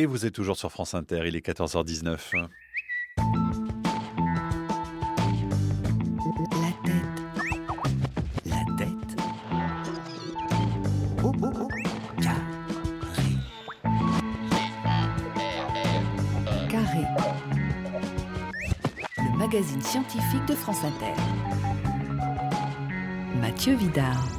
Et vous êtes toujours sur France Inter, il est 14h19. La tête. La tête. Oh, oh, oh. Carré. Carré. Le magazine scientifique de France Inter. Mathieu Vidard.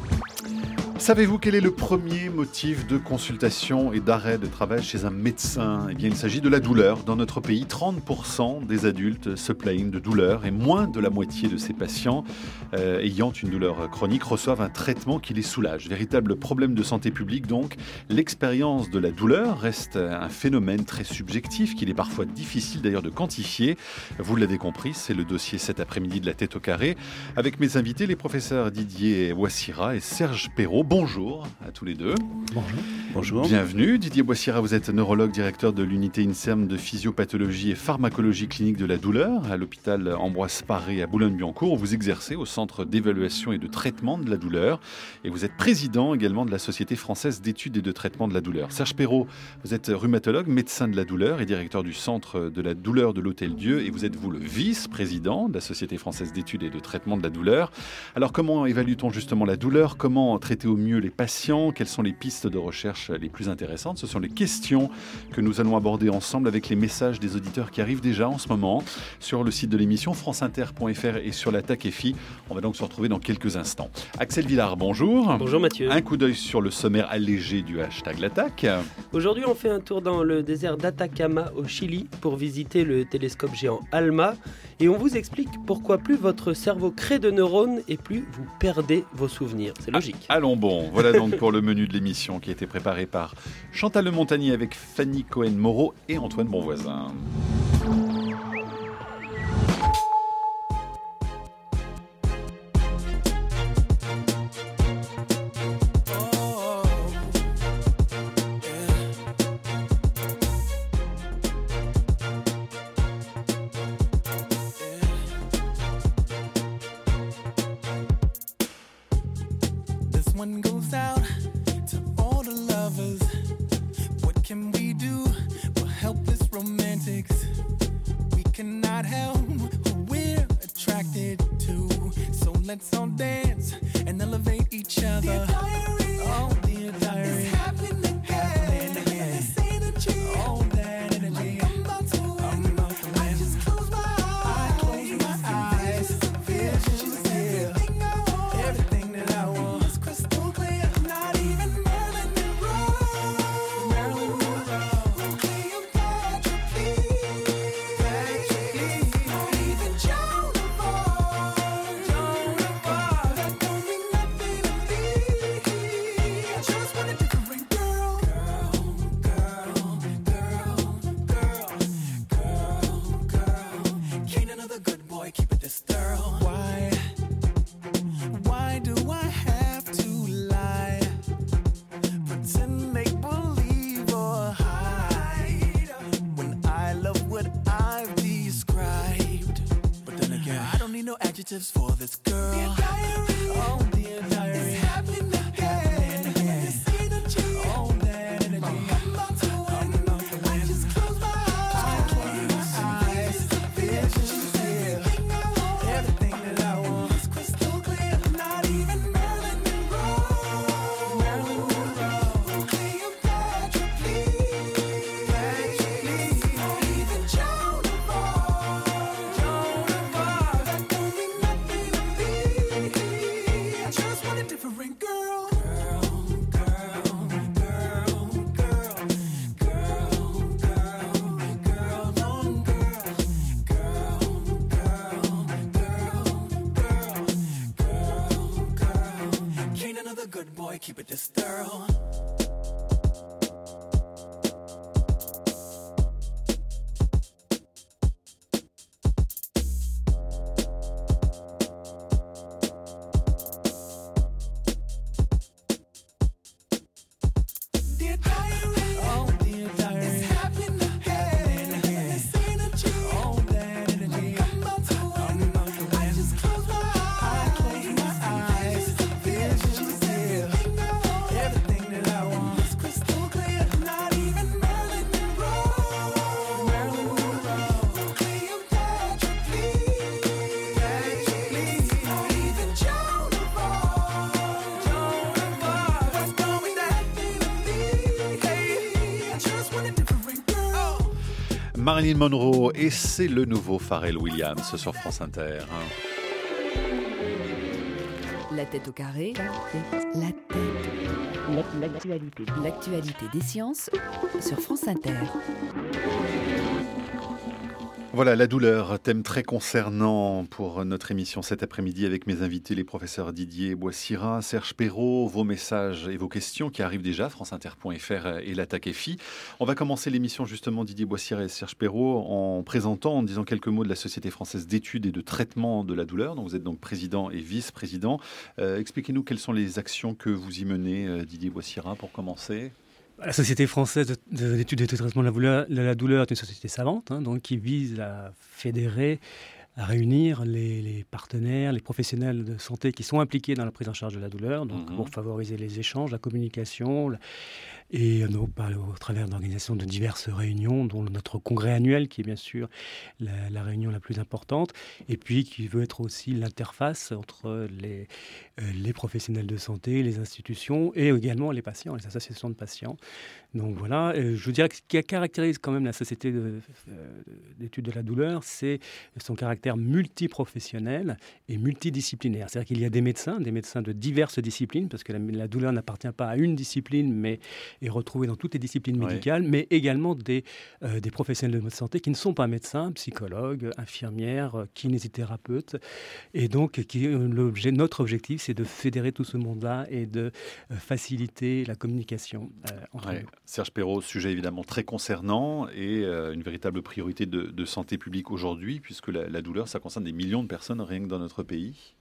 Savez-vous quel est le premier motif de consultation et d'arrêt de travail chez un médecin? Eh bien, il s'agit de la douleur. Dans notre pays, 30% des adultes se plaignent de douleur et moins de la moitié de ces patients euh, ayant une douleur chronique reçoivent un traitement qui les soulage. Véritable problème de santé publique donc. L'expérience de la douleur reste un phénomène très subjectif qu'il est parfois difficile d'ailleurs de quantifier. Vous l'avez compris, c'est le dossier cet après-midi de la tête au carré avec mes invités, les professeurs Didier Wassira et Serge Perrault. Bonjour à tous les deux. Bonjour. Bonjour. Bienvenue. Didier Boissira, vous êtes neurologue, directeur de l'unité INSERM de physiopathologie et pharmacologie clinique de la douleur à l'hôpital Ambroise Paré à Boulogne-Billancourt. Vous exercez au centre d'évaluation et de traitement de la douleur et vous êtes président également de la Société française d'études et de traitement de la douleur. Serge Perrault, vous êtes rhumatologue, médecin de la douleur et directeur du centre de la douleur de l'Hôtel Dieu et vous êtes vous le vice-président de la Société française d'études et de traitement de la douleur. Alors comment évalue-t-on justement la douleur? Comment traiter au mieux les patients Quelles sont les pistes de recherche les plus intéressantes Ce sont les questions que nous allons aborder ensemble avec les messages des auditeurs qui arrivent déjà en ce moment sur le site de l'émission franceinter.fr et sur la TAC-EFI. On va donc se retrouver dans quelques instants. Axel Villard, bonjour. Bonjour Mathieu. Un coup d'œil sur le sommaire allégé du hashtag l'attaque. Aujourd'hui, on fait un tour dans le désert d'Atacama au Chili pour visiter le télescope géant ALMA et on vous explique pourquoi plus votre cerveau crée de neurones et plus vous perdez vos souvenirs. C'est logique. Ah, allons bon, voilà donc pour le menu de l'émission qui a été préparé par Chantal Le Montagnier avec Fanny Cohen-Moreau et Antoine Bonvoisin. about hell, who we're attracted to. So let's all dance and elevate each other. Dear diary, oh, dear diary, it's happening again. Happening again. Oh, don't Marilyn Monroe et c'est le nouveau Pharrell Williams sur France Inter. La tête au carré. La tête. L'actualité. L'actualité des sciences sur France Inter. Voilà, la douleur, thème très concernant pour notre émission cet après-midi avec mes invités, les professeurs Didier Boissira, Serge Perrault, vos messages et vos questions qui arrivent déjà, franceinter.fr et l'attaque FI. On va commencer l'émission justement, Didier Boissira et Serge Perrault, en présentant, en disant quelques mots de la Société française d'études et de traitement de la douleur, dont vous êtes donc président et vice-président. Euh, Expliquez-nous quelles sont les actions que vous y menez, euh, Didier Boissira, pour commencer. La Société française de- de- d'études et de traitement de la douleur, est une société savante, hein, donc qui vise à fédérer, à réunir les, les partenaires, les professionnels de santé qui sont impliqués dans la prise en charge de la douleur, donc Mhm. pour favoriser les échanges, la communication, la- et donc, par- au travers d'organisations de diverses réunions, dont notre congrès annuel, qui est bien sûr la, réunion la plus importante, et puis qui veut être aussi l'interface entre les, euh, les professionnels de santé, les institutions et également les patients, les associations de patients. Donc voilà, euh, je vous dirais que ce qui caractérise quand même la société euh, d'études de la douleur, c'est son caractère multiprofessionnel et multidisciplinaire. C'est-à-dire qu'il y a des médecins, des médecins de diverses disciplines, parce que la douleur n'appartient pas à une discipline, mais est retrouvée dans toutes les disciplines Ouais. médicales, mais également des, euh, des professionnels de santé qui ne sont pas médecins, psychologues, infirmières, euh, kinésithérapeutes, et donc qui, euh, l'objet, notre objectif, c'est de fédérer tout ce monde-là et de faciliter la communication euh, entre Ouais. nous. Serge Perrault, sujet évidemment très concernant et euh, une véritable priorité de, de santé publique aujourd'hui, puisque la, la douleur, ça concerne des millions de personnes rien que dans notre pays.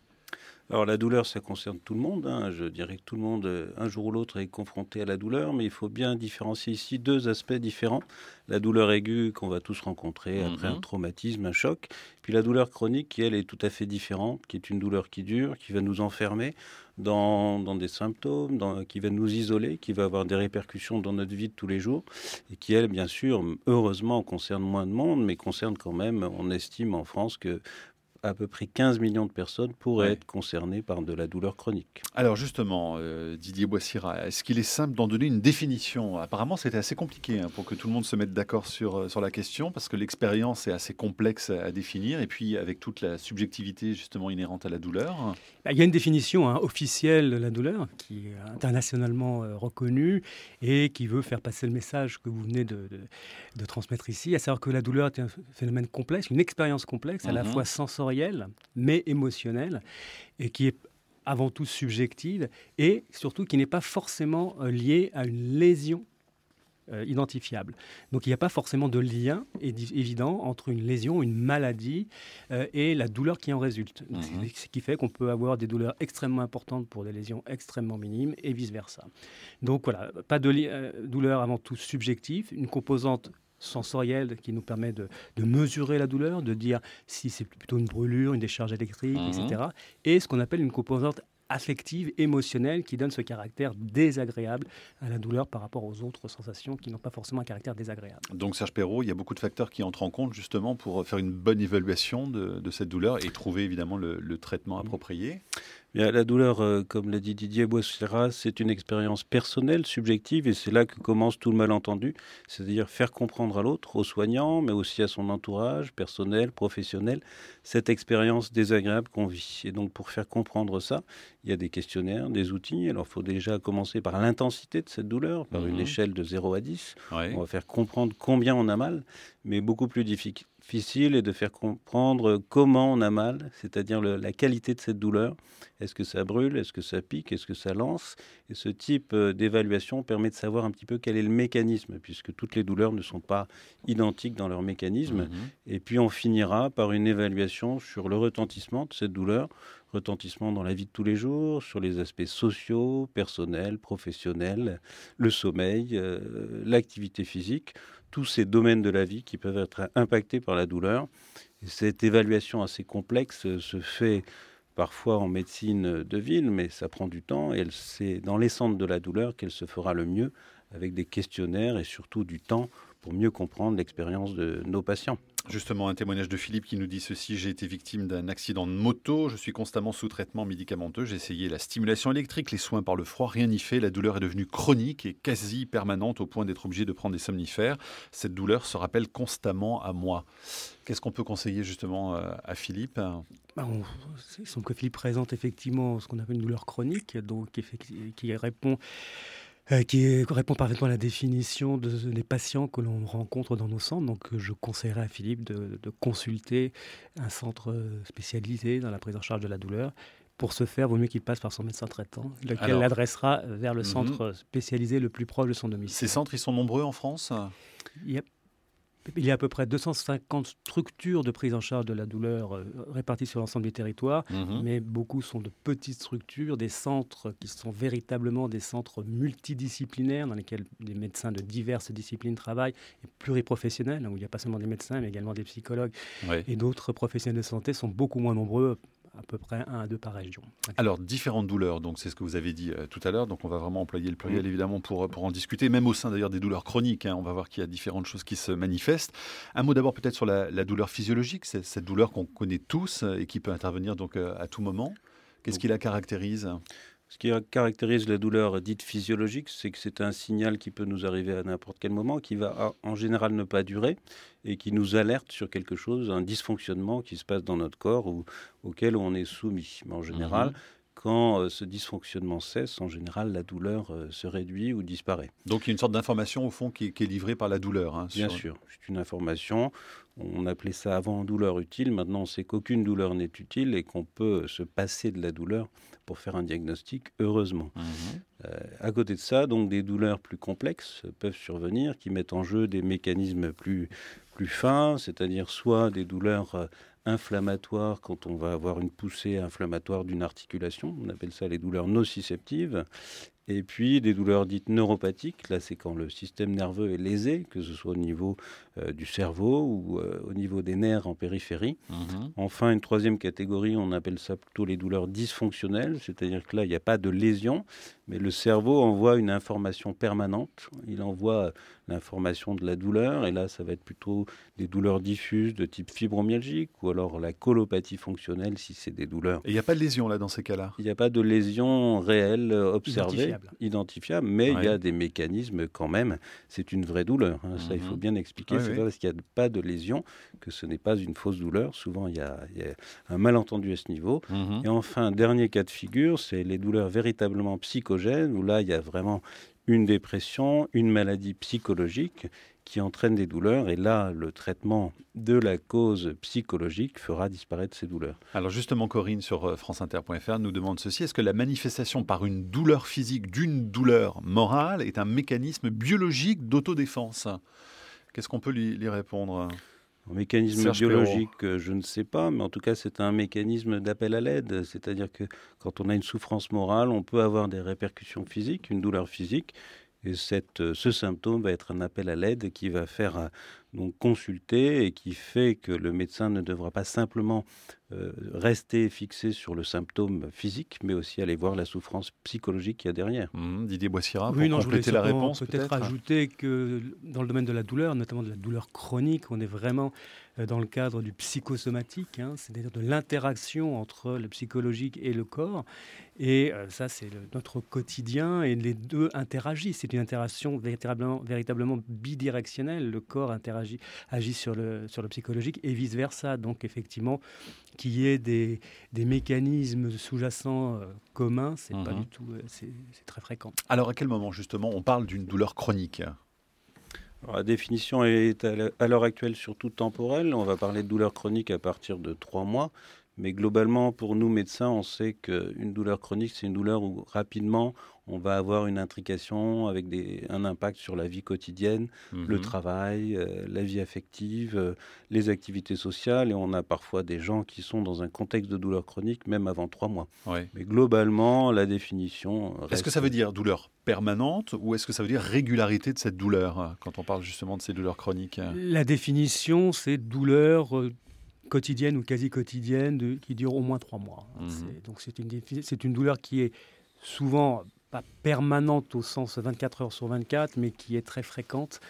Alors la douleur, ça concerne tout le monde. hein. Je dirais que tout le monde, euh, un jour ou l'autre, est confronté à la douleur, mais il faut bien différencier ici deux aspects différents. La douleur aiguë qu'on va tous rencontrer après Mhm. un traumatisme, un choc, puis la douleur chronique qui, elle, est tout à fait différente, qui est une douleur qui dure, qui va nous enfermer dans, dans des symptômes, dans- qui va nous isoler, qui va avoir des répercussions dans notre vie de tous les jours, et qui, elle, bien sûr, heureusement, concerne moins de monde, mais concerne quand même, on estime en France que à peu près 15 millions de personnes pourraient Ouais. être concernées par de la douleur chronique. Alors justement, euh, Didier Boissira, est-ce qu'il est simple d'en donner une définition? Apparemment, c'était assez compliqué hein, pour que tout le monde se mette d'accord sur, euh, sur la question, parce que l'expérience est assez complexe à, à définir, et puis avec toute la subjectivité justement inhérente à la douleur. Il y a une définition hein, officielle de la douleur qui est internationalement euh, reconnue et qui veut faire passer le message que vous venez de, de- de transmettre ici, à savoir que la douleur est un phénomène complexe, une expérience complexe, à la Mhm. fois sensorielle mais émotionnelle, et qui est avant tout subjective et surtout qui n'est pas forcément euh, liée à une lésion euh, identifiable. Donc il n'y a pas forcément de lien évident entre une lésion, une maladie euh, et la douleur qui en résulte. Mhm. Ce qui fait qu'on peut avoir des douleurs extrêmement importantes pour des lésions extrêmement minimes et vice-versa. Donc voilà, pas de euh, douleur avant tout subjective, une composante sensorielle qui nous permet de, de mesurer la douleur, de dire si c'est plutôt une brûlure, une décharge électrique, Mhm. etc. Et ce qu'on appelle une composante affective, émotionnelle, qui donne ce caractère désagréable à la douleur par rapport aux autres sensations qui n'ont pas forcément un caractère désagréable. Donc Serge Perrault, il y a beaucoup de facteurs qui entrent en compte justement pour faire une bonne évaluation de, de cette douleur et trouver évidemment le, le traitement approprié. Bien, la douleur, euh, comme l'a dit Didier Boissera, c'est une expérience personnelle, subjective, et c'est là que commence tout le malentendu, c'est-à-dire faire comprendre à l'autre, aux soignants, mais aussi à son entourage, personnel, professionnel, cette expérience désagréable qu'on vit. Et donc, pour faire comprendre ça, il y a des questionnaires, des outils. Alors, il faut déjà commencer par l'intensité de cette douleur, par Mhm. une échelle de 0 à 10. Ouais. On va faire comprendre combien on a mal, mais beaucoup plus diffi- difficile est de faire comprendre comment on a mal, c'est-à-dire la qualité de cette douleur. Est-ce que ça brûle? Est-ce que ça pique? Est-ce que ça lance? Et ce type euh, d'évaluation permet de savoir un petit peu quel est le mécanisme, puisque toutes les douleurs ne sont pas identiques dans leur mécanisme. Mhm. Et puis on finira par une évaluation sur le retentissement de cette douleur, retentissement dans la vie de tous les jours, sur les aspects sociaux, personnels, professionnels, le sommeil, euh, l'activité physique, tous ces domaines de la vie qui peuvent être impactés par la douleur. Et cette évaluation assez complexe euh, se fait parfois en médecine de ville, mais ça prend du temps et c'est dans les centres de la douleur qu'elle se fera le mieux avec des questionnaires et surtout du temps pour mieux comprendre l'expérience de nos patients. Justement, un témoignage de Philippe qui nous dit ceci. J'ai été victime d'un accident de moto, je suis constamment sous traitement médicamenteux, j'ai essayé la stimulation électrique, les soins par le froid, rien n'y fait, la douleur est devenue chronique et quasi permanente au point d'être obligé de prendre des somnifères. Cette douleur se rappelle constamment à moi. Qu'est-ce qu'on peut conseiller justement euh, à Philippe? Bah, Il semble que Philippe présente effectivement ce qu'on appelle une douleur chronique, donc qui répond euh, qui répond parfaitement à la définition des patients que l'on rencontre dans nos centres. Donc, je conseillerais à Philippe de, consulter un centre spécialisé dans la prise en charge de la douleur. Pour ce faire, il vaut mieux qu'il passe par son médecin traitant, lequel l'adressera vers le mhm. centre spécialisé le plus proche de son domicile. Ces centres, ils sont nombreux en France? Il y a à peu près 250 structures de prise en charge de la douleur euh, réparties sur l'ensemble du territoire, mhm. mais beaucoup sont de petites structures, des centres qui sont véritablement des centres multidisciplinaires dans lesquels des médecins de diverses disciplines travaillent, et pluriprofessionnels, où il n'y a pas seulement des médecins, mais également des psychologues et d'autres professionnels de santé sont beaucoup moins nombreux à peu près un à deux par région. Alors, différentes douleurs, donc c'est ce que vous avez dit euh, tout à l'heure, donc on va vraiment employer le pluriel évidemment pour, pour en discuter, même au sein d'ailleurs des douleurs chroniques, hein. on va voir qu'il y a différentes choses qui se manifestent. Un mot d'abord peut-être sur la, la, douleur physiologique, c'est cette douleur qu'on connaît tous et qui peut intervenir donc euh, à tout moment. Qu'est-ce qui la caractérise? Ce qui caractérise la douleur dite physiologique, c'est que c'est un signal qui peut nous arriver à n'importe quel moment, qui va en général ne pas durer et qui nous alerte sur quelque chose, un dysfonctionnement qui se passe dans notre corps ou auquel on est soumis. Mais en général, mhm. Quand euh, ce dysfonctionnement cesse, en général, la douleur euh, se réduit ou disparaît. Donc il y a une sorte d'information au fond qui, est livrée par la douleur. Hein, Bien sûr, c'est une information. On appelait ça avant douleur utile. Maintenant, on sait qu'aucune douleur n'est utile et qu'on peut se passer de la douleur pour faire un diagnostic, heureusement. Mhm. Euh, à côté de ça, donc des douleurs plus complexes peuvent survenir qui mettent en jeu des mécanismes plus, plus fins, c'est-à-dire soit des douleurs inflammatoires quand on va avoir une poussée inflammatoire d'une articulation, on appelle ça les douleurs nociceptives, et puis des douleurs dites neuropathiques, là c'est quand le système nerveux est lésé, que ce soit au niveau du cerveau ou euh, au niveau des nerfs en périphérie. Mhm. Enfin, une troisième catégorie, on appelle ça plutôt les douleurs dysfonctionnelles, c'est-à-dire que là il n'y a pas de lésion, mais le cerveau envoie une information permanente, il envoie l'information de la douleur, et là ça va être plutôt des douleurs diffuses de type fibromyalgique ou alors la colopathie fonctionnelle si c'est des douleurs. Et il n'y a pas de lésion là dans ces cas-là? Il n'y a pas de lésion réelle observée identifiable, mais il y a des mécanismes quand même. C'est une vraie douleur. Hein. Ça, il faut mhm. bien expliquer. C'est pas parce qu'il n'y a pas de lésion que ce n'est pas une fausse douleur? Souvent, il y a, un malentendu à ce niveau. Mhm. Et enfin, dernier cas de figure, c'est les douleurs véritablement psychogènes, où là, il y a vraiment une dépression, une maladie psychologique qui entraîne des douleurs. Et là, le traitement de la cause psychologique fera disparaître ces douleurs. Alors justement, Corinne, sur euh, franceinter.fr, nous demande ceci. Est-ce que la manifestation par une douleur physique d'une douleur morale est un mécanisme biologique d'autodéfense? Qu'est-ce qu'on peut lui, répondre? Un mécanisme biologique, euh, je ne sais pas, mais en tout cas, c'est un mécanisme d'appel à l'aide. C'est-à-dire que quand on a une souffrance morale, on peut avoir des répercussions physiques, une douleur physique, et cette, euh, ce symptôme va être un appel à l'aide qui va faire euh, donc consulter et qui fait que le médecin ne devra pas simplement euh, rester fixé sur le symptôme physique, mais aussi aller voir la souffrance psychologique qu'il y a derrière. Mmh, Didier Boissira, pour compléter la réponse peut-être ajouter que dans le domaine de la douleur, notamment de la douleur chronique, on est vraiment dans le cadre du psychosomatique, hein, c'est-à-dire de l'interaction entre le psychologique et le corps. Et euh, ça, c'est notre quotidien et les deux interagissent. C'est une interaction véritablement, véritablement bidirectionnelle. Le corps interagit, agit sur le, sur le psychologique et vice-versa. Donc, effectivement, qu'il y ait des, des mécanismes sous-jacents euh, communs, c'est pas mhm. du tout, euh, c'est très fréquent. Alors, à quel moment, justement, on parle d'une douleur chronique? La définition est à l'heure actuelle surtout temporelle. On va parler de douleur chronique à partir de trois mois. Mais globalement, pour nous médecins, on sait qu'une douleur chronique, c'est une douleur où rapidement, on va avoir une intrication avec des, un impact sur la vie quotidienne, le mhm. travail, euh, la vie affective, euh, les activités sociales. Et on a parfois des gens qui sont dans un contexte de douleur chronique, même avant trois mois. Mais globalement, la définition. Est-ce que ça veut dire douleur permanente ou est-ce que ça veut dire régularité de cette douleur hein, quand on parle justement de ces douleurs chroniques La définition, c'est douleur euh, quotidienne ou quasi quotidienne qui dure au moins trois mois. Mhm. Donc c'est une, c'est une douleur qui est souvent pas permanente au sens 24 heures sur 24, mais qui est très fréquente,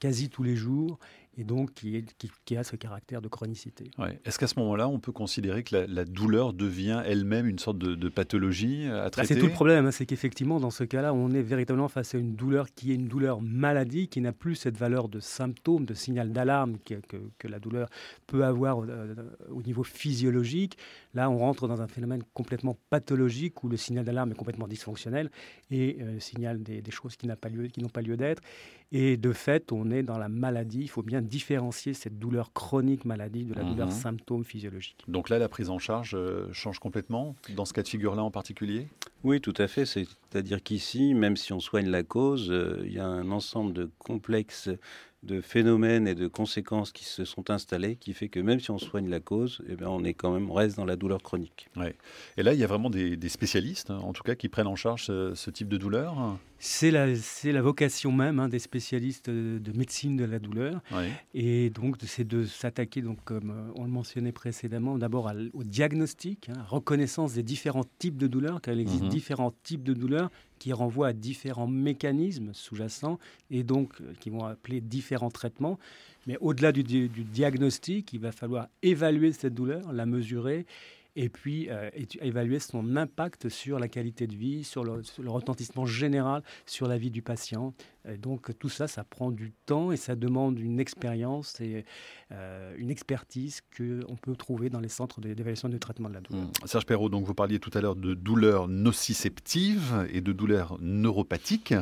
quasi tous les jours, et donc qui, qui, a ce caractère de chronicité. Est-ce qu'à ce, moment-là, on peut considérer que la, douleur devient elle-même une sorte de, pathologie à bah, traiter? C'est tout le problème, hein, c'est qu'effectivement, dans ce cas-là, on est véritablement face à une douleur qui est une douleur maladie, qui n'a plus cette valeur de symptôme, de signal d'alarme que, que, la douleur peut avoir euh, au niveau physiologique. Là, on rentre dans un phénomène complètement pathologique où le signal d'alarme est complètement dysfonctionnel et euh, signale des, des choses qui n'ont pas lieu, pas lieu d'être. Et de fait, on est dans la maladie. Il faut bien différencier cette douleur chronique maladie de la douleur mhm. symptôme physiologique. Donc là, la prise en charge euh, change complètement dans ce cas de figure-là en particulier? Oui, tout à fait. C'est-à-dire qu'ici, même si on soigne la cause, euh, il y a un ensemble de complexes de phénomènes et de conséquences qui se sont installés, qui fait que même si on soigne la cause, eh bien on est quand même reste dans la douleur chronique. Ouais. Et là, il y a vraiment des, spécialistes, hein, en tout cas, qui prennent en charge ce, type de douleur. C'est la, c'est la vocation même hein, des spécialistes de médecine de la douleur. Et donc, c'est de s'attaquer, donc, comme on le mentionnait précédemment, d'abord au diagnostic, hein, reconnaissance des différents types de douleurs, car il existe mhm. différents types de douleurs qui renvoient à différents mécanismes sous-jacents et donc euh, qui vont appeler différents traitements. Mais au-delà du, diagnostic, il va falloir évaluer cette douleur, la mesurer et puis euh, évaluer son impact sur la qualité de vie, sur le, retentissement général sur la vie du patient. donc tout ça, ça prend du temps et ça demande une expérience et euh, une expertise qu'on peut trouver dans les centres d'évaluation de traitement de la douleur. Mmh. Serge Perrault, donc vous parliez tout à l'heure de douleurs nociceptives et de douleurs neuropathiques.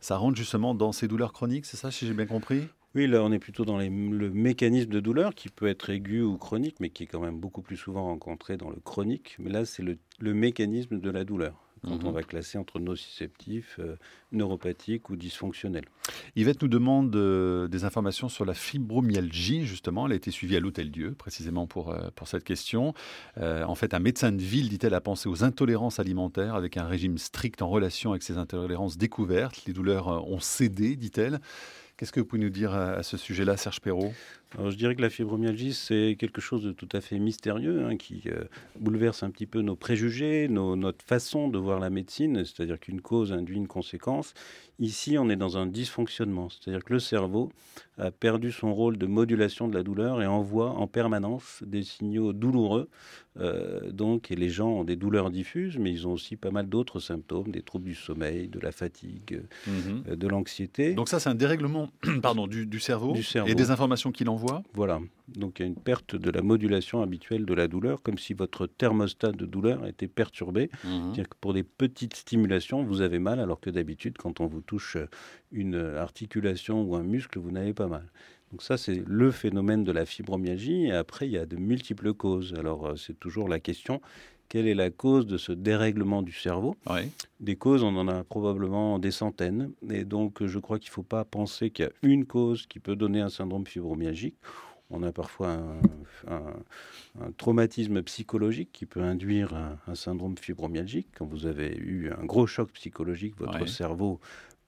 Ça rentre justement dans ces douleurs chroniques, c'est ça, si j'ai bien compris? Oui, là, on est plutôt dans le mécanisme de douleur qui peut être aigu ou chronique, mais qui est quand même beaucoup plus souvent rencontré dans le chronique. Mais là, c'est le, mécanisme de la douleur quand on mhm. va classer entre nociceptif, euh, neuropathique ou dysfonctionnel. Yvette nous demande euh, des informations sur la fibromyalgie, justement. Elle a été suivie à l'Hôtel Dieu, précisément pour, euh, pour cette question. en fait, un médecin de ville, dit-elle, a pensé aux intolérances alimentaires avec un régime strict en relation avec ces intolérances découvertes. Les douleurs ont cédé, dit-elle. Qu'est-ce que vous pouvez nous dire à, ce sujet-là, Serge Perrault? Je dirais que la fibromyalgie, c'est quelque chose de tout à fait mystérieux hein, qui euh, bouleverse un petit peu nos préjugés, notre façon de voir la médecine, c'est-à-dire qu'une cause induit une conséquence. Ici, on est dans un dysfonctionnement, c'est-à-dire que le cerveau a perdu son rôle de modulation de la douleur et envoie en permanence des signaux douloureux. Euh, donc, et les gens ont des douleurs diffuses, mais ils ont aussi pas mal d'autres symptômes, des troubles du sommeil, de la fatigue, mhm. euh, de l'anxiété. Donc ça, c'est un dérèglement pardon, du, cerveau, du cerveau et des informations qu'il envoie Voilà. Donc il y a une perte de la modulation habituelle de la douleur, comme si votre thermostat de douleur était perturbé. Mhm. C'est-à-dire que pour des petites stimulations, vous avez mal, alors que d'habitude, quand on vous touche une articulation ou un muscle, vous n'avez pas mal. Donc ça, c'est le phénomène de la fibromyalgie. Et après, il y a de multiples causes. Alors euh, c'est toujours la question, quelle est la cause de ce dérèglement du cerveau? Des causes, on en a probablement des centaines. Et donc, je crois qu'il ne faut pas penser qu'il y a une cause qui peut donner un syndrome fibromyalgique on a parfois un, traumatisme psychologique qui peut induire un, syndrome fibromyalgique. Quand vous avez eu un gros choc psychologique, votre cerveau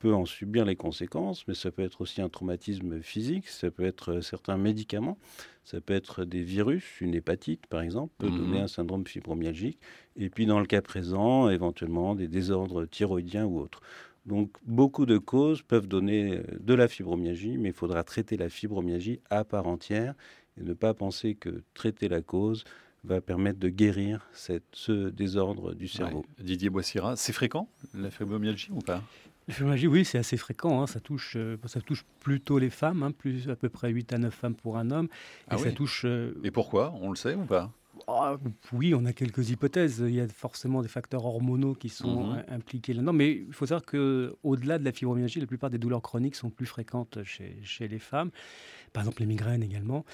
peut en subir les conséquences, mais ça peut être aussi un traumatisme physique, ça peut être certains médicaments, ça peut être des virus, une hépatite par exemple, peut donner mhm. un syndrome fibromyalgique, et puis dans le cas présent, éventuellement des désordres thyroïdiens ou autres. Donc beaucoup de causes peuvent donner euh, de la fibromyalgie, mais il faudra traiter la fibromyalgie à part entière et ne pas penser que traiter la cause va permettre de guérir cette, ce désordre du cerveau. Didier Boissira, c'est fréquent la fibromyalgie ou pas? Fibromyalgie, oui, c'est assez fréquent. Hein. Ça, touche, euh, ça touche plutôt les femmes, hein, plus à peu près 8 à 9 femmes pour un homme. Et ah ça touche. Euh, et pourquoi? On le sait ou pas? Ah, oui, on a quelques hypothèses. Il y a forcément des facteurs hormonaux qui sont mhm. impliqués là-dedans. Mais il faut savoir qu'au-delà de la fibromyalgie, la plupart des douleurs chroniques sont plus fréquentes chez, chez les femmes. Par exemple, les migraines également.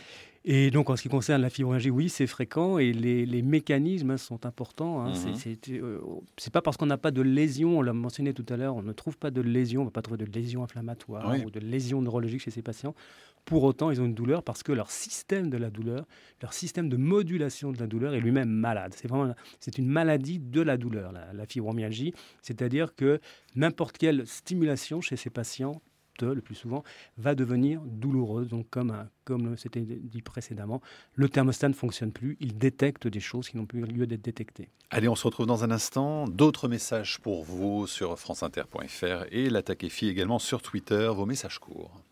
Et donc, en ce qui concerne la fibromyalgie, oui, c'est fréquent et les, mécanismes sont importants. Hein. Euh, c'est pas parce qu'on n'a pas de lésion, on l'a mentionné tout à l'heure, on ne trouve pas de lésion, on ne va pas trouver de lésion inflammatoire ou de lésion neurologique chez ces patients. Pour autant, ils ont une douleur parce que leur système de la douleur, leur système de modulation de la douleur est lui-même malade. C'est vraiment c'est une maladie de la douleur, la, fibromyalgie. C'est-à-dire que n'importe quelle stimulation chez ces patients le plus souvent, va devenir douloureuse. Donc, comme, comme c'était dit précédemment, le thermostat ne fonctionne plus, il détecte des choses qui n'ont plus lieu d'être détectées. Allez, on se retrouve dans un instant. D'autres messages pour vous sur franceinter.fr et l'attaque EFI également sur Twitter, vos messages courts.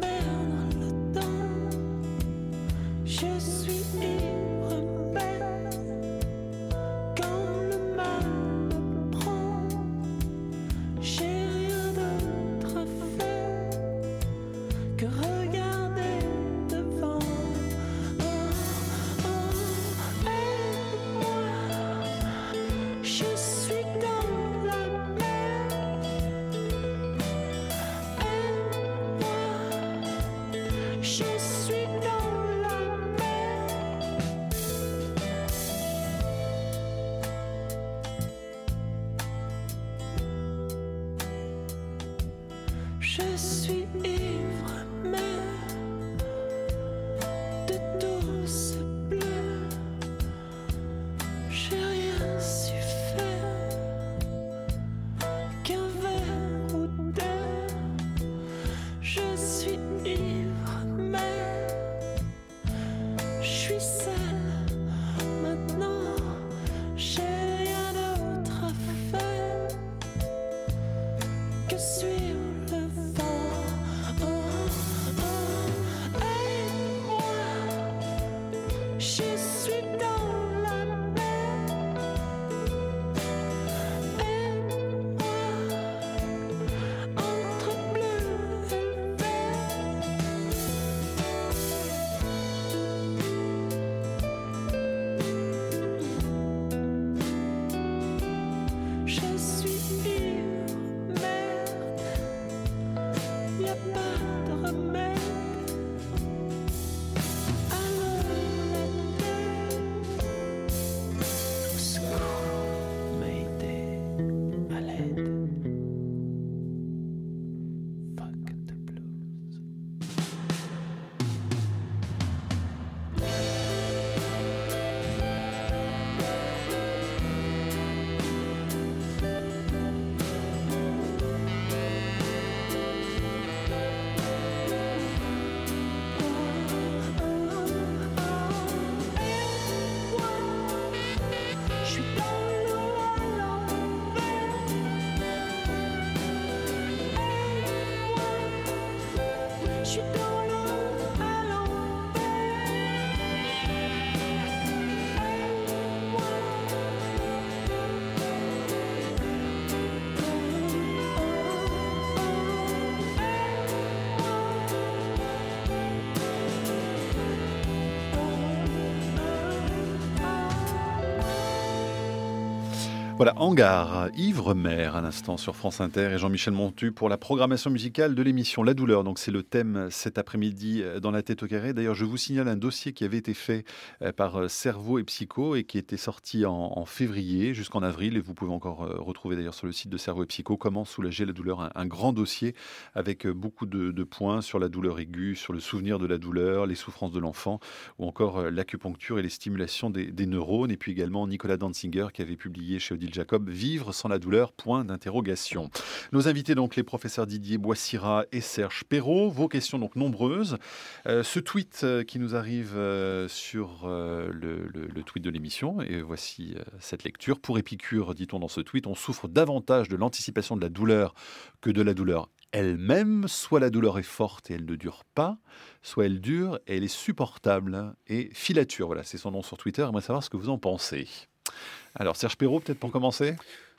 No. Voilà, Hangar, Ivre-Mère, à l'instant sur France Inter et Jean-Michel Montu pour la programmation musicale de l'émission La douleur. Donc c'est le thème cet après-midi euh, dans la tête au carré. D'ailleurs, je vous signale un dossier qui avait été fait euh, par euh, Cerveau et Psycho et qui était sorti en, février jusqu'en avril. Et vous pouvez encore retrouver d'ailleurs sur le site de Cerveau et Psycho comment soulager la douleur. Un, grand dossier avec beaucoup de, points sur la douleur aiguë, sur le souvenir de la douleur, les souffrances de l'enfant ou encore l'acupuncture et les stimulations des, des, neurones. Et puis également Nicolas Danzinger qui avait publié chez Jacob, Vivre sans la douleur, point d'interrogation. Nos invités donc les professeurs Didier Boissira et Serge Perrault. Vos questions donc nombreuses. Euh, ce tweet euh, qui nous arrive euh, sur le, le, tweet de l'émission, et voici cette lecture. Pour Épicure, dit-on dans ce tweet, on souffre davantage de l'anticipation de la douleur que de la douleur elle-même, soit la douleur est forte et elle ne dure pas, soit elle dure et elle est supportable et filature. Voilà, c'est son nom sur Twitter. J'aimerais savoir ce que vous en pensez. Alors Serge Perrault, peut-être pour commencer?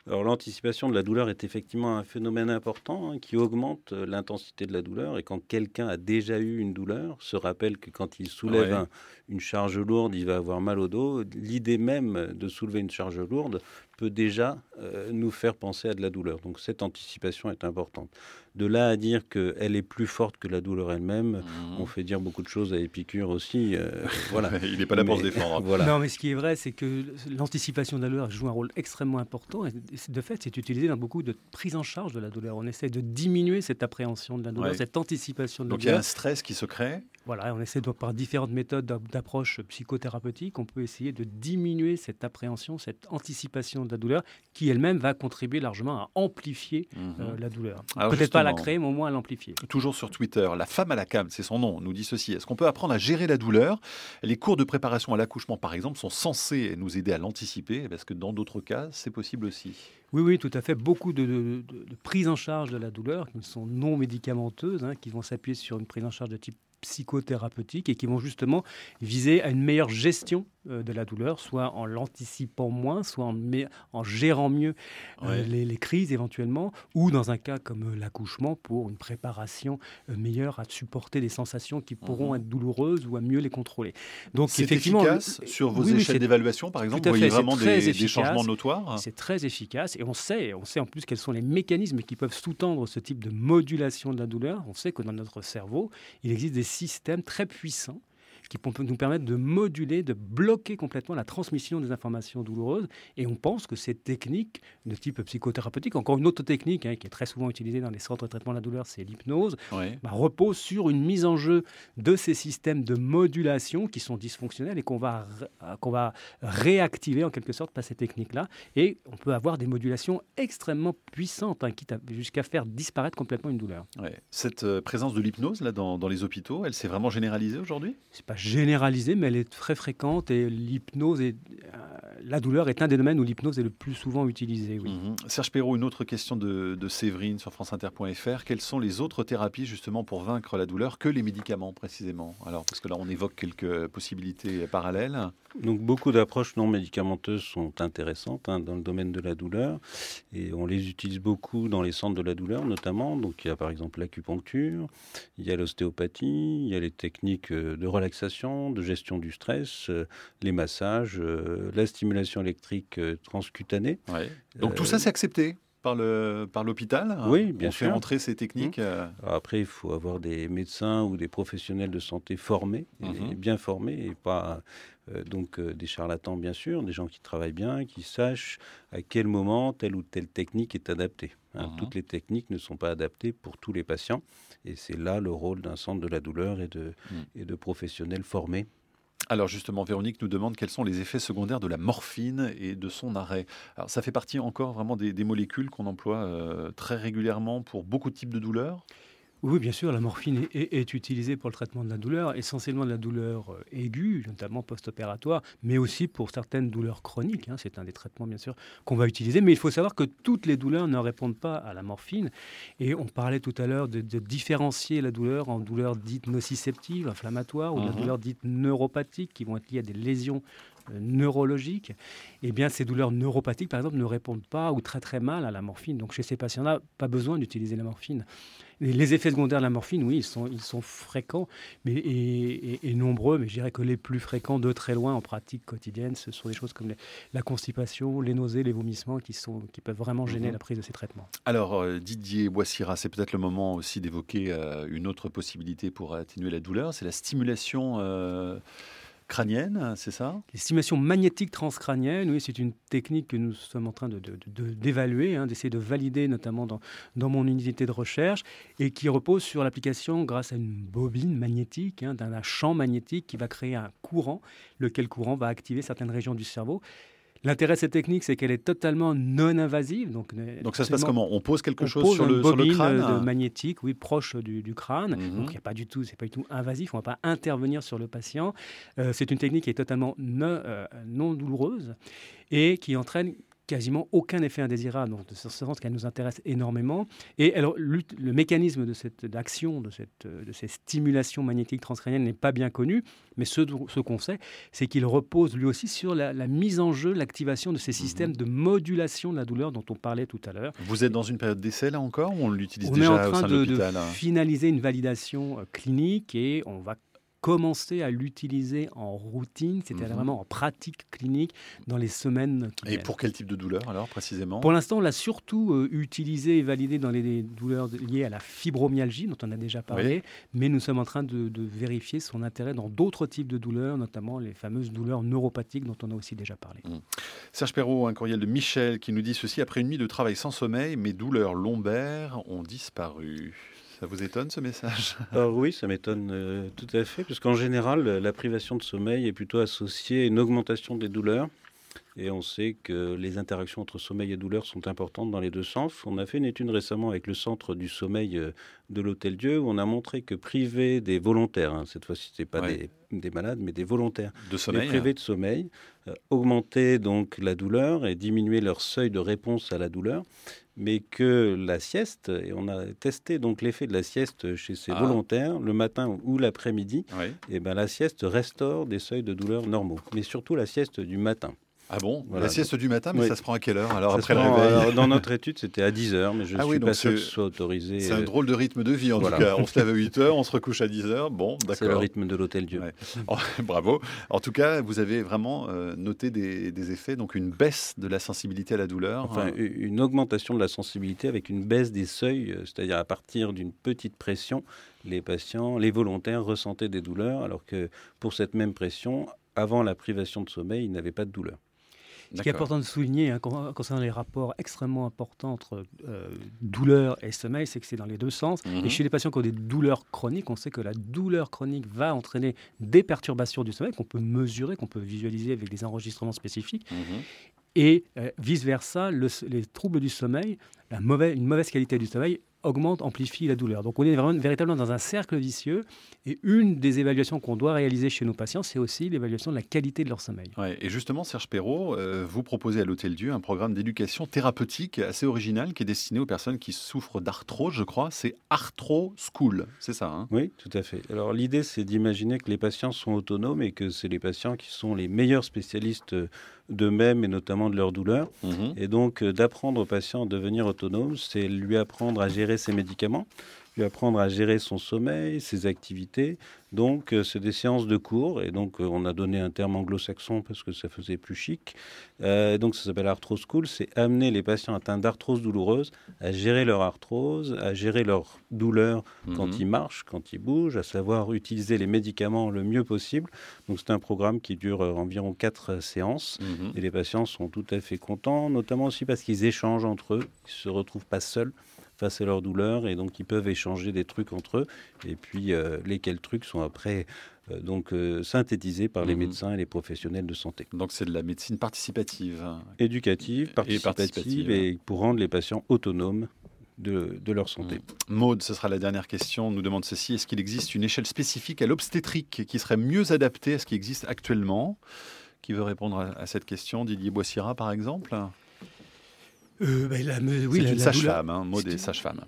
Alors l'anticipation de la douleur est effectivement un phénomène important hein, qui augmente euh, l'intensité de la douleur. Et quand quelqu'un a déjà eu une douleur, se rappelle que quand il soulève une charge lourde, il va avoir mal au dos. L'idée même de soulever une charge lourde peut déjà euh, nous faire penser à de la douleur. Donc cette anticipation est importante. De là à dire qu'elle est plus forte que la douleur elle-même, mmh. on fait dire beaucoup de choses à Épicure aussi. Euh, voilà. Il n'est pas là pour se défendre. voilà. Non, mais ce qui est vrai, c'est que l'anticipation de la douleur joue un rôle extrêmement important. Et de fait, c'est utilisé dans beaucoup de prises en charge de la douleur. On essaie de diminuer cette appréhension de la douleur, cette anticipation de la douleur. Donc il y a un stress qui se crée voilà, on essaie par différentes méthodes d'approche psychothérapeutique, on peut essayer de diminuer cette appréhension, cette anticipation de la douleur, qui elle-même va contribuer largement à amplifier mhm. euh, la douleur. Peut-être pas la créer, mais au moins à l'amplifier. Toujours sur Twitter, la femme à la cam, c'est son nom, nous dit ceci. Est-ce qu'on peut apprendre à gérer la douleur? Les cours de préparation à l'accouchement, par exemple, sont censés nous aider à l'anticiper, parce que dans d'autres cas, c'est possible aussi. Oui, oui, tout à fait. Beaucoup de, de, prises en charge de la douleur qui sont non médicamenteuses, hein, qui vont s'appuyer sur une prise en charge de type psychothérapeutiques et qui vont justement viser à une meilleure gestion de la douleur, soit en l'anticipant moins, soit en, en gérant mieux euh, les, crises éventuellement, ou dans un cas comme euh, l'accouchement pour une préparation meilleure à supporter des sensations qui pourront mhm. être douloureuses ou à mieux les contrôler. Donc c'est effectivement efficace sur vos échelles d'évaluation, par exemple, vous voyez vraiment des, des, changements notoires. C'est très efficace et on sait, on sait en plus quels sont les mécanismes qui peuvent sous-tendre ce type de modulation de la douleur. On sait que dans notre cerveau, il existe des système très puissant qui peut nous permettre de moduler, de bloquer complètement la transmission des informations douloureuses. Et on pense que ces techniques de type psychothérapeutique, encore une autre technique hein, qui est très souvent utilisée dans les centres de traitement de la douleur, c'est l'hypnose, bah, repose sur une mise en jeu de ces systèmes de modulation qui sont dysfonctionnels et qu'on va, qu'on va réactiver en quelque sorte par ces techniques-là. Et on peut avoir des modulations extrêmement puissantes, hein, jusqu'à faire disparaître complètement une douleur. Cette euh, présence de l'hypnose là dans, dans, les hôpitaux, elle s'est vraiment généralisée aujourd'hui? C'est pas généralisée, mais elle est très fréquente et l'hypnose et euh, la douleur est un des domaines où l'hypnose est le plus souvent utilisée. Mhm. Serge Perrault, une autre question de, Séverine sur franceinter.fr. Quelles sont les autres thérapies justement pour vaincre la douleur que les médicaments précisément? Alors parce que là on évoque quelques possibilités parallèles. Donc beaucoup d'approches non médicamenteuses sont intéressantes hein, dans le domaine de la douleur et on les utilise beaucoup dans les centres de la douleur notamment. Donc il y a par exemple l'acupuncture, il y a l'ostéopathie, il y a les techniques euh, de relaxation, de gestion du stress, euh, les massages, euh, la stimulation électrique transcutanée. Donc tout ça c'est accepté par le par l'hôpital hein, Oui, bien sûr. fait entrer ces techniques. Mmh. Après, il faut avoir des médecins ou des professionnels de santé formés, mmh. bien formés, et pas donc euh, des charlatans bien sûr, des gens qui travaillent bien, qui sachent à quel moment telle ou telle technique est adaptée. Hein. Mhm. Toutes les techniques ne sont pas adaptées pour tous les patients et c'est là le rôle d'un centre de la douleur et de, mhm. et de professionnels formés alors justement, Véronique nous demande quels sont les effets secondaires de la morphine et de son arrêt. Alors ça fait partie encore vraiment des, molécules qu'on emploie euh, très régulièrement pour beaucoup de types de douleurs? Oui, bien sûr, la morphine est, utilisée pour le traitement de la douleur, essentiellement de la douleur euh, aiguë, notamment post-opératoire, mais aussi pour certaines douleurs chroniques. Hein. c'est un des traitements, bien sûr, qu'on va utiliser. Mais il faut savoir que toutes les douleurs ne répondent pas à la morphine. Et on parlait tout à l'heure de, différencier la douleur en douleurs dites nociceptives, inflammatoires, ou la mhm. douleur dite neuropathique, qui vont être liées à des lésions neurologiques, eh bien, ces douleurs neuropathiques, par exemple, ne répondent pas ou très très mal à la morphine. Donc, chez ces patients-là, pas besoin d'utiliser la morphine. Les effets secondaires de la morphine, oui, ils sont, ils sont fréquents mais, et, nombreux, mais je dirais que les plus fréquents de très loin en pratique quotidienne, ce sont des choses comme la constipation, les nausées, les vomissements qui, sont, qui peuvent vraiment gêner mhm. la prise de ces traitements. Alors, euh, Didier Boissira, c'est peut-être le moment aussi d'évoquer euh, une autre possibilité pour atténuer la douleur, c'est la stimulation crânienne, c'est ça? L'estimation magnétique transcrânienne, oui, c'est une technique que nous sommes en train d'évaluer, de, hein, d'essayer de valider notamment dans, dans mon unité de recherche, et qui repose sur l'application grâce à une bobine magnétique, hein, d'un champ magnétique qui va créer un courant, lequel courant va activer certaines régions du cerveau. L'intérêt de cette technique, c'est qu'elle est totalement non invasive. Donc, donc ça se passe comment? On pose quelque chose sur, le, sur le crâne de? magnétique, oui, proche du, crâne. Mhm. Donc il n'y a pas du tout, c'est pas du tout invasif. On ne va pas intervenir sur le patient. Euh, c'est une technique qui est totalement euh, non douloureuse et qui entraîne quasiment aucun effet indésirable. Donc, de ce sens qu'elle nous intéresse énormément. Et alors, le, mécanisme de cette d'action, de, cette, de ces stimulations magnétiques transcrâniennes n'est pas bien connu, mais ce, ce qu'on sait, c'est qu'il repose lui aussi sur la, mise en jeu, l'activation de ces mhm. systèmes de modulation de la douleur dont on parlait tout à l'heure. Vous êtes dans une période d'essai là encore ou on l'utilise déjà au sein de, de finaliser une validation euh, clinique et on va commencer à l'utiliser en routine, c'est-à-dire Mhm. vraiment en pratique clinique dans les semaines qui Et viennent. pour quel type de douleur alors précisément? Pour l'instant, on l'a surtout euh, utilisé et validé dans les douleurs liées à la fibromyalgie, dont on a déjà parlé, mais nous sommes en train de, de vérifier son intérêt dans d'autres types de douleurs, notamment les fameuses douleurs neuropathiques dont on a aussi déjà parlé. Serge Perrault, un courriel de Michel qui nous dit ceci après une nuit de travail sans sommeil, mes douleurs lombaires ont disparu. Ça vous étonne ce message? Alors oui, ça m'étonne euh, tout à fait, parce qu'en général, la privation de sommeil est plutôt associée à une augmentation des douleurs. Et on sait que les interactions entre sommeil et douleur sont importantes dans les deux sens. On a fait une étude récemment avec le Centre du sommeil euh, de l'Hôtel Dieu où on a montré que priver des volontaires, hein, cette fois-ci ce n'est pas Ouais. des, des malades, mais des volontaires, De sommeil priver de sommeil, euh, augmenter donc la douleur et diminuer leur seuil de réponse à la douleur, mais que la sieste, et on a testé donc l'effet de la sieste chez ces Ah. volontaires le matin ou l'après-midi, Oui. et ben la sieste restaure des seuils de douleur normaux, mais surtout la sieste du matin. Ah bon Voilà. La sieste du matin, mais Oui. ça se prend à quelle heure alors Ça après se le prend, réveil alors, dans notre étude, c'était à 10 heures, mais je ne Ah suis oui, pas donc sûr que c'est- ce soit autorisé. C'est un euh, drôle de rythme de vie en voilà. tout cas. On se lève à 8 heures, on se recouche à 10 heures. Bon, C'est le rythme de l'Hôtel Dieu. Ouais. Oh, bravo. En tout cas, vous avez vraiment euh, noté des, des effets, donc une baisse de la sensibilité à la douleur. Enfin, hein. une augmentation de la sensibilité avec une baisse des seuils, euh, c'est-à-dire à partir d'une petite pression, les patients, les volontaires ressentaient des douleurs, alors que pour cette même pression, avant la privation de sommeil, ils n'avaient pas de douleur. Ce qui est important de souligner hein, con- concernant les rapports extrêmement importants entre euh, douleur et sommeil, c'est que c'est dans les deux sens. Mhm. Et chez les patients qui ont des douleurs chroniques, on sait que la douleur chronique va entraîner des perturbations du sommeil qu'on peut mesurer, qu'on peut visualiser avec des enregistrements spécifiques. Mhm. Et euh, vice-versa, le- les troubles du sommeil, la mauvaise, une mauvaise qualité du sommeil augmente, amplifie la douleur. Donc on est vraiment, véritablement dans un cercle vicieux. Et une des évaluations qu'on doit réaliser chez nos patients, c'est aussi l'évaluation de la qualité de leur sommeil. Ouais, et justement, Serge Perrault, euh, vous proposez à l'Hôtel Dieu un programme d'éducation thérapeutique assez original qui est destiné aux personnes qui souffrent d'arthrose, je crois. C'est Arthro School, c'est ça hein? Oui, tout à fait. Alors l'idée, c'est d'imaginer que les patients sont autonomes et que c'est les patients qui sont les meilleurs spécialistes euh, d'eux-mêmes et notamment de leur douleur. Mhm. Et donc, euh, d'apprendre au patient à devenir autonome, c'est lui apprendre à gérer ses médicaments, lui apprendre à gérer son sommeil, ses activités. Donc, euh, c'est des séances de cours. Et donc, euh, on a donné un terme anglo-saxon parce que ça faisait plus chic. Euh, donc, ça s'appelle Arthrose School. C'est amener les patients atteints d'arthrose douloureuse à gérer leur arthrose, à gérer leur douleur quand Mhm. ils marchent, quand ils bougent, à savoir utiliser les médicaments le mieux possible. Donc, c'est un programme qui dure environ quatre séances. Mhm. Et les patients sont tout à fait contents, notamment aussi parce qu'ils échangent entre eux, ils ne se retrouvent pas seuls face à leur douleur et donc ils peuvent échanger des trucs entre eux. Et puis euh, lesquels trucs sont après euh, donc euh, synthétisés par les Mhm. médecins et les professionnels de santé. Donc c'est de la médecine participative. Éducative, participative participative. et, pour rendre les patients autonomes de, de leur santé. Maude, ce sera la dernière question. On nous demande ceci. Est-ce qu'il existe une échelle spécifique à l'obstétrique qui serait mieux adaptée à ce qui existe actuellement? Qui veut répondre à, à cette question? Didier Boissira, par exemple? Euh, ben, la oui, C'est une sage-femme. Hein. Maude est C'est- sage-femme.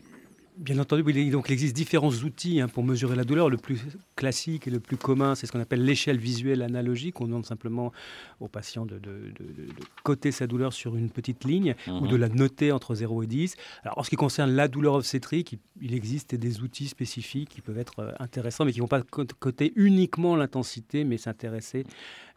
Bien entendu, oui, il- donc il existe différents outils hein, pour mesurer la douleur. Le plus classique et le plus commun, c'est ce qu'on appelle l'échelle visuelle analogique. On demande simplement au patient de, de- de- de- de coter sa douleur sur une petite ligne ou Mhm. de la noter entre 0 et 10. Alors, en ce qui concerne la douleur obstétrique, il, il existe des outils spécifiques qui peuvent être euh, intéressants, mais qui ne vont pas co- coter uniquement l'intensité, mais s'intéresser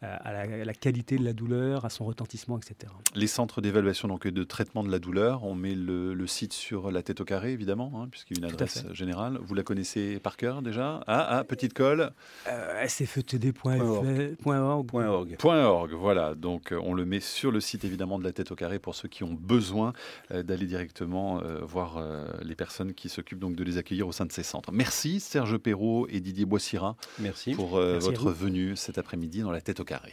euh, à, la, à la qualité de la douleur, à son retentissement, etc. Les centres d'évaluation donc et de traitement de la douleur, on met le, le site sur la tête au carré, évidemment, hein, puisqu'il y a une Tout adresse générale. Vous la connaissez par cœur déjà Ah, ah, petite colle. Euh, sftd.org. .org. .org, voilà. Donc euh, on le met sur le site évidemment de la tête au carré pour ceux qui ont besoin euh, d'aller directement euh, voir les personnes qui s'occupent donc de les accueillir au sein de ces centres. Merci Serge Perrault et Didier Boissira Merci. pour Merci votre venue cet après-midi dans la tête au carré.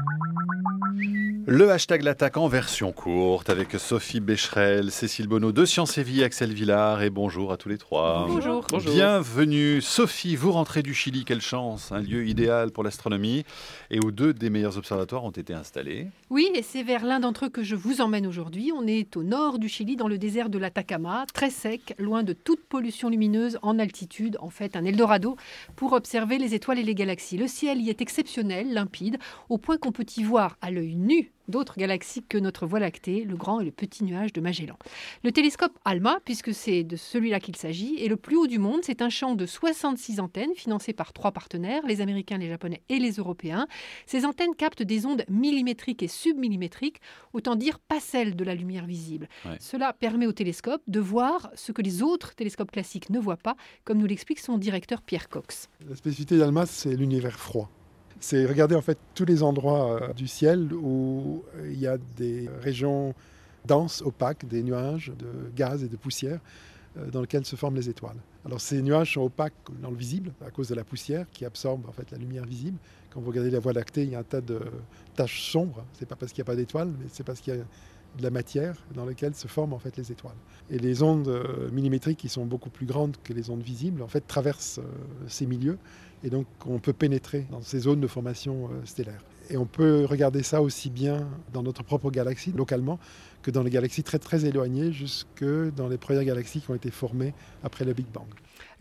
Le hashtag l'attaque en version courte avec Sophie Becherel, Cécile Bonneau de Sciences et Vie, Axel Villard et bonjour à tous les trois. Bonjour. Bienvenue. Sophie, vous rentrez du Chili, quelle chance, un lieu idéal pour l'astronomie et où deux des meilleurs observatoires ont été installés. Oui, et c'est vers l'un d'entre eux que je vous emmène aujourd'hui. On est au nord du Chili, dans le désert de l'Atacama, très sec, loin de toute pollution lumineuse, en altitude, en fait un Eldorado, pour observer les étoiles et les galaxies. Le ciel y est exceptionnel, limpide, au point qu'on peut y voir à l'œil nu d'autres galaxies que notre Voie lactée, le grand et le petit nuage de Magellan. Le télescope ALMA, puisque c'est de celui-là qu'il s'agit, est le plus haut du monde. C'est un champ de 66 antennes financé par trois partenaires, les Américains, les Japonais et les Européens. Ces antennes captent des ondes millimétriques et submillimétriques, autant dire pas celles de la lumière visible. Ouais. Cela permet au télescope de voir ce que les autres télescopes classiques ne voient pas, comme nous l'explique son directeur Pierre Cox. La spécificité d'Alma, c'est l'univers froid. C'est regarder en fait tous les endroits euh, du ciel où il y a des régions denses, opaques, des nuages de gaz et de poussière euh, dans lesquels se forment les étoiles. Alors ces nuages sont opaques dans le visible à cause de la poussière qui absorbe en fait la lumière visible. Quand vous regardez la Voie lactée, il y a un tas de taches sombres. C'est pas parce qu'il n'y a pas d'étoiles, mais c'est parce qu'il y a de la matière dans laquelle se forment en fait les étoiles. Et les ondes euh, millimétriques, qui sont beaucoup plus grandes que les ondes visibles, en fait traversent ces milieux et donc on peut pénétrer dans ces zones de formation euh, stellaire. Et on peut regarder ça aussi bien dans notre propre galaxie, localement, que dans les galaxies très très éloignées, jusque dans les premières galaxies qui ont été formées après le Big Bang.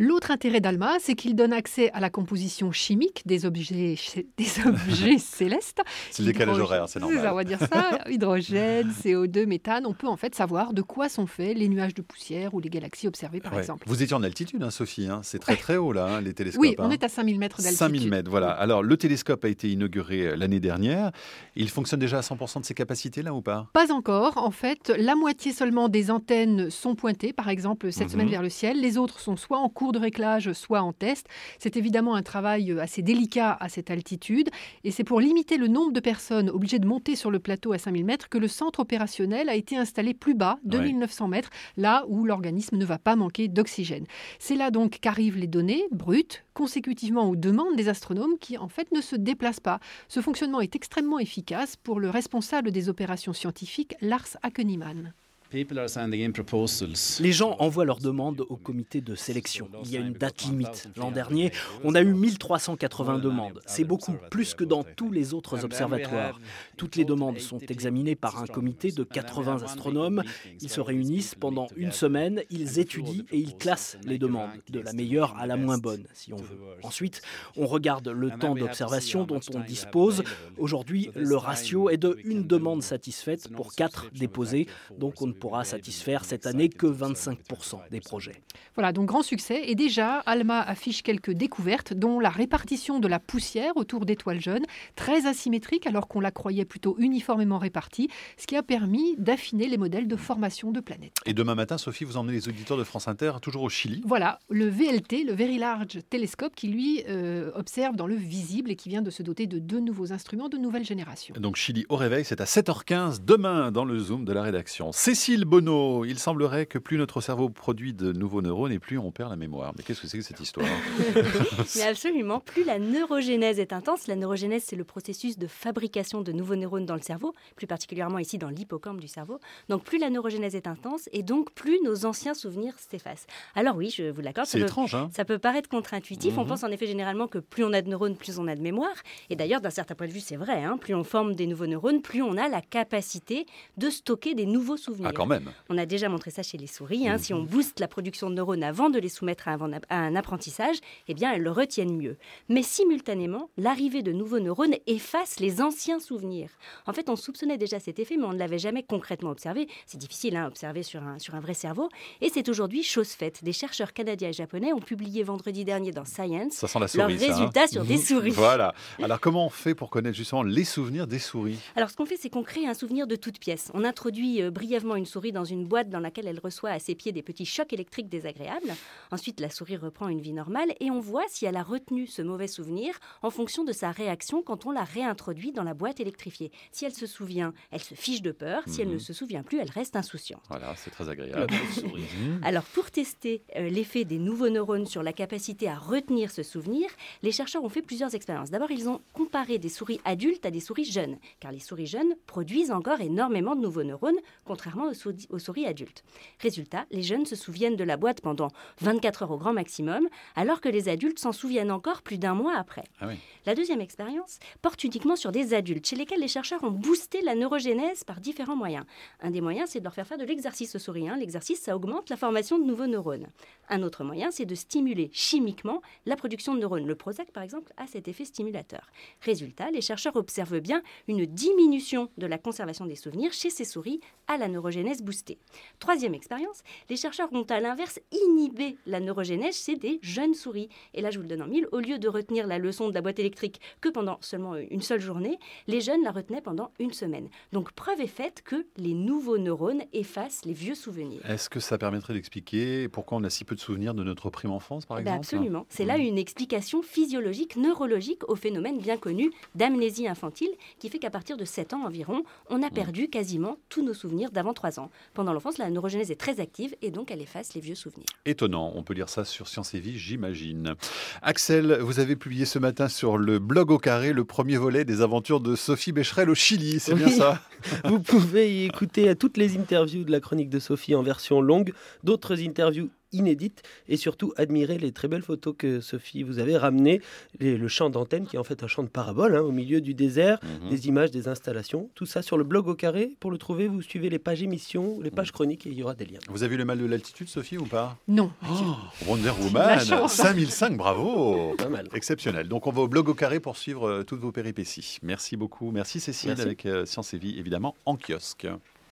L'autre intérêt d'ALMA, c'est qu'il donne accès à la composition chimique des objets, des objets célestes. C'est le décalage horaire, c'est normal. ça, on va dire ça. Hydrogène, CO2, méthane. On peut en fait savoir de quoi sont faits les nuages de poussière ou les galaxies observées, par Ouais. exemple. Vous étiez en altitude, hein, Sophie. hein. C'est très très haut là, hein, les télescopes. Oui, on est à 5000 mètres d'altitude. 5000 mètres, voilà. Alors, le télescope a été inauguré euh, l'année dernière. Il fonctionne déjà à 100% de ses capacités, là, ou pas? Pas encore. En fait, la moitié seulement des antennes sont pointées, par exemple, cette Mhm. semaine vers le ciel. Les autres sont soit en cours de réglage, soit en test. C'est évidemment un travail euh, assez délicat à cette altitude. Et c'est pour limiter le nombre de personnes obligées de monter sur le plateau à 5000 mètres que le centre opérationnel a été installé plus bas, 2900 mètres, là où l'organisme ne va pas manquer d'oxygène. C'est là donc qu'arrivent les données brutes, consécutivement aux demandes des astronomes qui, en fait, ne se déplacent pas. Ce fonctionnement est extrêmement efficace pour le responsable des opérations scientifiques, Lars Ackennyman. Les gens envoient leurs demandes au comité de sélection. Il y a une date limite. L'an dernier, on a eu 1380 demandes. C'est beaucoup, plus que dans tous les autres observatoires. Toutes les demandes sont examinées par un comité de 80 astronomes. Ils se réunissent pendant une semaine, ils étudient et ils classent les demandes, de la meilleure à la moins bonne, si on veut. Ensuite, on regarde le temps d'observation dont on dispose. Aujourd'hui, le ratio est de une demande satisfaite pour quatre déposées, donc on ne pourra satisfaire cette année que 25% des projets. Voilà, donc grand succès. Et déjà, Alma affiche quelques découvertes, dont la répartition de la poussière autour d'étoiles jeunes, très asymétrique alors qu'on la croyait plutôt uniformément répartie, ce qui a permis d'affiner les modèles de formation de planètes. Et demain matin, Sophie, vous emmenez les auditeurs de France Inter, toujours au Chili. Voilà, le VLT, le Very Large Telescope, qui lui euh, observe dans le visible et qui vient de se doter de deux nouveaux instruments de nouvelle génération. Donc Chili au réveil, c'est à 7h15 demain dans le Zoom de la rédaction. Cécile Bonneau, il semblerait que plus notre cerveau produit de nouveaux neurones et plus on perd la mémoire. Mais qu'est-ce que c'est que cette histoire Mais absolument, plus la neurogénèse est intense, la neurogénèse c'est le processus de fabrication de nouveaux neurones dans le cerveau, plus particulièrement ici dans l'hippocampe du cerveau. Donc plus la neurogénèse est intense et donc plus nos anciens souvenirs s'effacent. Alors oui, je vous l'accorde, ça peut, étrange, hein ça peut paraître contre-intuitif. On Mhm. pense en effet généralement que plus on a de neurones, plus on a de mémoire. Et d'ailleurs, d'un certain point de vue, c'est vrai. hein, plus on forme des nouveaux neurones, plus on a la capacité de stocker des nouveaux souvenirs. Ah, quand même. On a déjà montré ça chez les souris. hein. Si on booste la production de neurones avant de les soumettre à un, à un apprentissage, eh bien, elles le retiennent mieux. Mais simultanément, l'arrivée de nouveaux neurones efface les anciens souvenirs. En fait, on soupçonnait déjà cet effet, mais on ne l'avait jamais concrètement observé. C'est difficile à observer sur un, sur un vrai cerveau. Et c'est aujourd'hui chose faite. Des chercheurs canadiens et japonais ont publié vendredi dernier dans Science Ça sent la leurs hein résultats sur des souris. Voilà. Alors comment on fait pour connaître justement les souvenirs des souris? Alors, ce qu'on fait, c'est qu'on crée un souvenir de toute pièce. On introduit euh, brièvement une souris dans une boîte dans laquelle elle reçoit à ses pieds des petits chocs électriques désagréables. Ensuite, la souris reprend une vie normale et on voit si elle a retenu ce mauvais souvenir en fonction de sa réaction quand on la réintroduit dans la boîte électrifiée. Si elle se souvient, elle se fiche de peur. Si elle ne Mhm. se souvient plus, elle reste insouciante. Voilà, c'est très agréable. Mhm. Alors, pour tester euh, l'effet des nouveaux neurones sur la capacité à retenir ce souvenir, les chercheurs ont fait plusieurs expériences. D'abord, ils ont comparé des souris adultes à des souris jeunes, car les souris jeunes produisent encore énormément de nouveaux neurones, contrairement aux, aux souris adultes. Résultat, les jeunes se souviennent de la boîte pendant 24 heures au grand maximum, alors que les adultes s'en souviennent encore plus d'un mois après. Ah oui. La deuxième expérience porte uniquement sur des adultes, chez lesquels les chercheurs ont boosté la neurogénèse par différents moyens. Un des moyens, c'est de leur faire faire de l'exercice aux souris. hein. L'exercice, ça augmente la formation de nouveaux neurones. Un autre moyen, c'est de stimuler chimiquement la production de neurones. Le Prozac, par exemple, a cet effet stimulateur. Résultat, les chercheurs observent bien une diminution de la conservation des souvenirs chez ces souris à la neurogénèse boostée. Troisième expérience, les chercheurs ont à l'inverse inhibé la neurogénèse chez des jeunes souris. Et là, je vous le donne en mille, au lieu de retenir la leçon de la boîte électrique que pendant seulement une seule journée, les jeunes la retenaient pendant une semaine. Donc preuve est faite que les nouveaux neurones effacent les vieux souvenirs. Est-ce que ça permettrait d'expliquer pourquoi on a si peu de souvenirs de notre prime enfance, par Ben exemple? absolument. C'est là une explication physiologique, neurologique au phénomène bien connu d'amnésie infantile, qui fait qu'à partir de 7 ans environ, on a perdu quasiment tous nos souvenirs d'avant 3 ans. Pendant l'enfance, la neurogénèse est très active et donc elle efface les vieux souvenirs. Étonnant, on peut lire ça sur Science et Vie, j'imagine. Axel, vous avez publié ce matin sur le blog au carré le premier volet des aventures de Sophie Becherel au Chili, c'est bien ça? Vous pouvez y écouter toutes les interviews de la chronique de Sophie en version longue, d'autres interviews inédites et surtout admirer les très belles photos que Sophie vous avez ramenées, les- le champ d'antenne qui est en fait un champ de parabole hein, au milieu du désert, Mhm. des images, des installations, tout ça sur le blog au carré. Pour le trouver, vous suivez les pages émissions, les pages chroniques et il y aura des liens. Vous avez eu le mal de l'altitude, Sophie, ou pas? Non. Wonder La Woman, chance. 5005, bravo Pas mal. Exceptionnel. Donc on va au blog au carré pour suivre euh, toutes vos péripéties. Merci beaucoup. Merci Cécile Merci. avec euh, Science et Vie, évidemment, en kiosque.